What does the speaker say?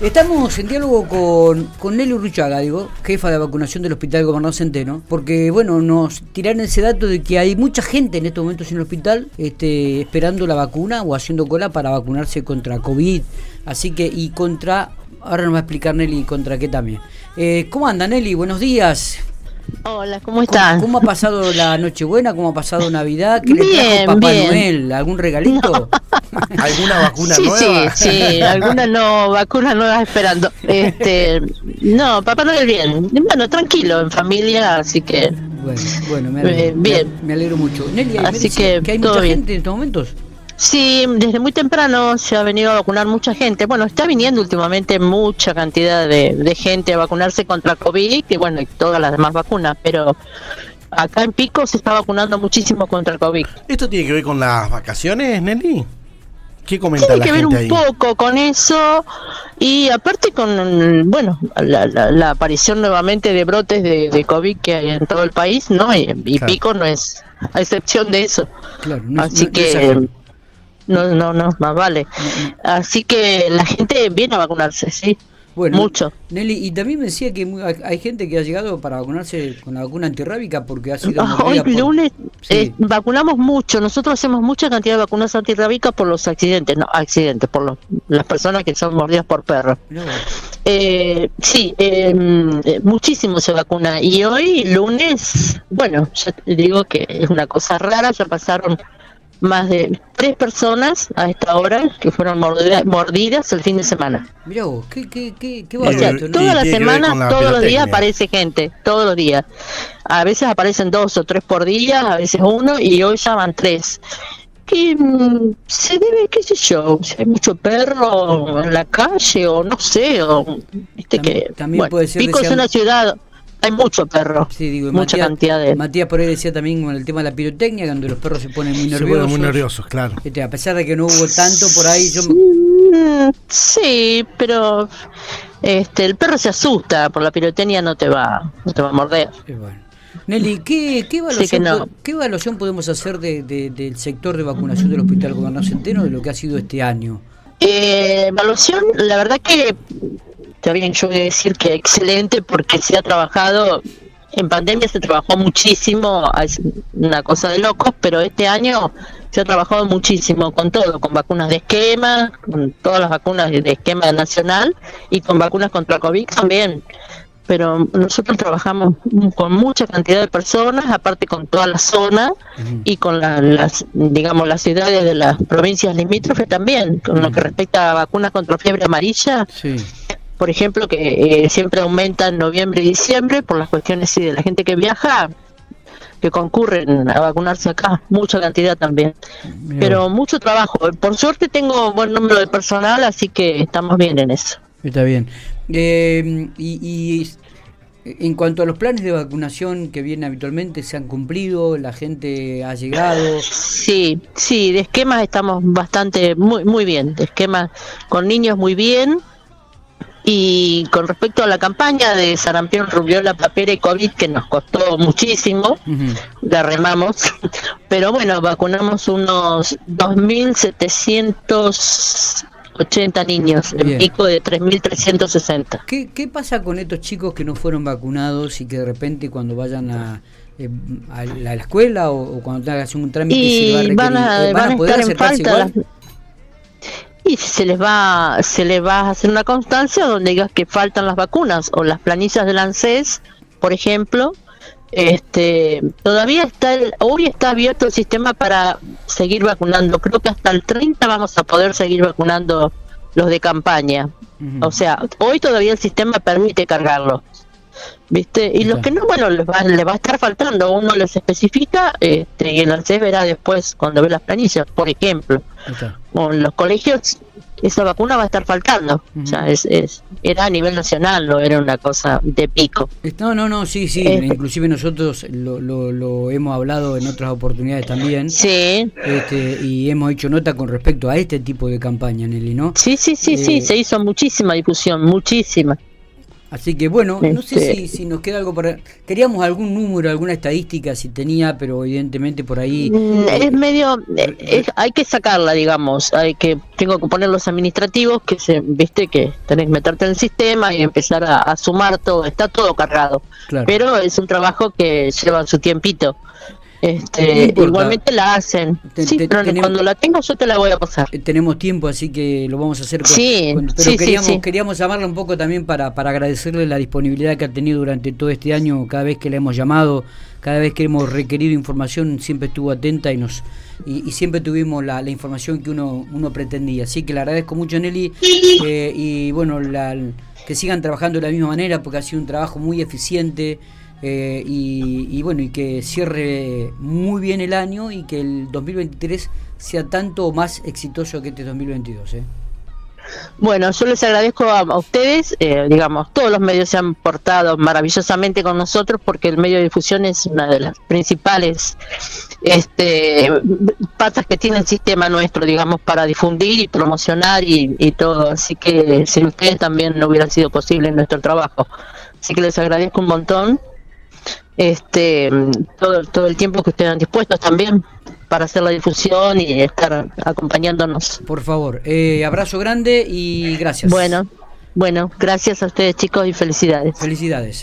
Estamos en diálogo con, con Nelly Urruchaga, digo, jefa de vacunación del Hospital Gobernador Centeno, porque bueno, nos tiraron ese dato de que hay mucha gente en estos momentos en el hospital este, esperando la vacuna o haciendo cola para vacunarse contra COVID, así que y contra, ahora nos va a explicar Nelly contra qué también. Eh, ¿Cómo anda Nelly? Buenos días. Hola, ¿cómo estás? ¿Cómo, ha pasado la Nochebuena? ¿Cómo ha pasado Navidad? ¿Qué le Bien, trajo Papá bien. Noel? ¿Algún regalito? ¿Alguna vacuna sí, nueva? sí, sí, algunas no, vacunas nuevas esperando. Este, no, papá no es bien. Bueno, tranquilo, en familia, así que Bueno, bueno, me alegro, Eh, bien. Me, me alegro mucho. Nelly, me Así decía que hay todo mucha bien. gente en estos momentos. Sí, desde muy temprano se ha venido a vacunar mucha gente. Bueno, está viniendo últimamente mucha cantidad de, de gente a vacunarse contra COVID y bueno, y todas las demás vacunas, pero acá en Pico se está vacunando muchísimo contra el COVID. ¿Esto tiene que ver con las vacaciones, Nelly? ¿Qué comenta Tiene la que ver un ahí? poco con eso y aparte con, bueno, la, la- la aparición nuevamente de brotes de, de COVID que hay en todo el país, ¿no? Y, y Claro. Pico no es a excepción de eso. Claro, no Así no- que. No, no, no, más vale. Así que la gente viene a vacunarse, sí. Bueno, mucho. Nelly, y también me decía que mu- hay gente que ha llegado para vacunarse con la vacuna antirrábica porque ha sido Hoy mordida por- lunes Sí. eh, vacunamos mucho, nosotros hacemos mucha cantidad de vacunas antirrábicas por los accidentes, no, accidentes, por los, las personas que son mordidas por perros. Eh, sí, eh, eh, muchísimo se vacuna. Y hoy, lunes, bueno, ya te digo que es una cosa rara, ya pasaron más de tres personas a esta hora que fueron mordida- mordidas el fin de semana. Mirá vos, qué, qué, qué, qué O sea, ¿no? toda la tiene que ver semana, con la todos los días aparece gente, todos los días. A veces aparecen dos o tres por día, a veces uno, y hoy ya van tres. Que mm, se debe, qué sé yo, si hay mucho perro en la calle, o no sé, o viste También- que. también bueno, puede ser Pico es una ciudad, hay mucho perro, Sí, digo, mucha Matías, cantidad de. Matías por ahí decía también con el tema de la pirotecnia, donde los perros se ponen muy Se nerviosos. ponen muy nerviosos, claro. Este, a pesar de que no hubo tanto por ahí, yo Sí, pero este el perro se asusta por la pirotecnia, no te va, no te va a morder. Eh, bueno. Nelly, ¿qué, qué, evaluación, que no. po- qué evaluación podemos hacer de, de- del sector de vacunación del Hospital Gobernador Centeno de lo que ha sido este año? Eh, evaluación, la verdad que está bien, yo voy a decir que excelente porque se ha trabajado, en pandemia se trabajó muchísimo, es una cosa de locos, pero este año se ha trabajado muchísimo con todo, con vacunas de esquema, con todas las vacunas de esquema nacional y con vacunas contra COVID también. Pero nosotros trabajamos con mucha cantidad de personas, aparte con toda la zona y con la- las, digamos, las ciudades de las provincias limítrofes también, con lo que respecta a vacunas contra fiebre amarilla, Sí. Por ejemplo, que eh, siempre aumenta en noviembre y diciembre por las cuestiones sí, de la gente que viaja, que concurren a vacunarse acá, mucha cantidad también. Pero mucho trabajo. Por suerte tengo buen número de personal, así que estamos bien en eso. está bien. Eh, y, y en cuanto a los planes de vacunación que vienen habitualmente, ¿se han cumplido? ¿La gente ha llegado? Sí, sí, de esquemas estamos bastante, muy, muy bien. De esquemas con niños muy bien. Y con respecto a la campaña de sarampión, rubiola, papera y COVID, que nos costó muchísimo, Ujú. la remamos. Pero bueno, vacunamos unos 2.780 niños, Bien. en pico de 3.360. ¿Qué, ¿Qué pasa con estos chicos que no fueron vacunados y que de repente cuando vayan a, eh, a la, escuela o, o cuando hagas un trámite se les va a y requerir? van a, eh, van a poder estar en falta igual? las- y se les va se les va a hacer una constancia donde digas que faltan las vacunas o las planillas del ANSES por ejemplo este todavía está el- hoy está abierto el sistema para seguir vacunando. Creo que hasta el 30 vamos a poder seguir vacunando los de campaña. O sea hoy todavía el sistema permite cargarlo ¿Viste? Y los que no, bueno, les va, les va a estar faltando. Uno les especifica este, y el ANSES verá después cuando ve las planillas, por ejemplo. En los colegios, esa vacuna va a estar faltando. O sea, es, es, era a nivel nacional, no era una cosa de pico. Eh, No, no, no, sí, sí. Este- Inclusive nosotros lo, lo, lo hemos hablado en otras oportunidades también. Sí, Este, y hemos hecho nota con respecto a este tipo de campaña, Nelly, ¿no? sí, sí, sí, Eh, sí, se hizo muchísima difusión, muchísima. Así que bueno, no sé Este- si, si nos queda algo para... Queríamos algún número, alguna estadística, si tenía, pero evidentemente por ahí... Mm, Es medio, eh, es- hay que sacarla, digamos, hay que, tengo que poner los administrativos, que se, viste que tenés que meterte en el sistema y empezar a, a sumar todo, está todo cargado, Claro. pero es un trabajo que lleva su tiempito. Este, importa. igualmente la hacen. Te- sí, te- pero tenemos- cuando la tenga yo te la voy a pasar. Eh, tenemos tiempo, así que lo vamos a hacer. Con, Sí, con- pero sí, queríamos, sí. queríamos llamarla un poco también para, para agradecerle la disponibilidad que ha tenido durante todo este año, cada vez que le hemos llamado, cada vez que hemos requerido información, siempre estuvo atenta y nos y, y siempre tuvimos la, la información que uno, uno pretendía. Así que le agradezco mucho, Nelly, eh, y bueno, la- que sigan trabajando de la misma manera, porque ha sido un trabajo muy eficiente. Eh, y, bueno, y que cierre muy bien el año y que el 2023 sea tanto o más exitoso que este 2022. ¿eh? Bueno, yo les agradezco a, ustedes, eh, digamos, todos los medios se han portado maravillosamente con nosotros porque el medio de difusión es una de las principales este, patas que tiene el sistema nuestro, digamos, para difundir y promocionar y todo. Así que sin ustedes también no hubiera sido posible nuestro trabajo. Así que les agradezco un montón este todo, todo el tiempo que estén dispuestos también para hacer la difusión y estar acompañándonos. Por favor, eh, abrazo grande y gracias. Bueno, bueno, gracias a ustedes chicos y felicidades. Felicidades.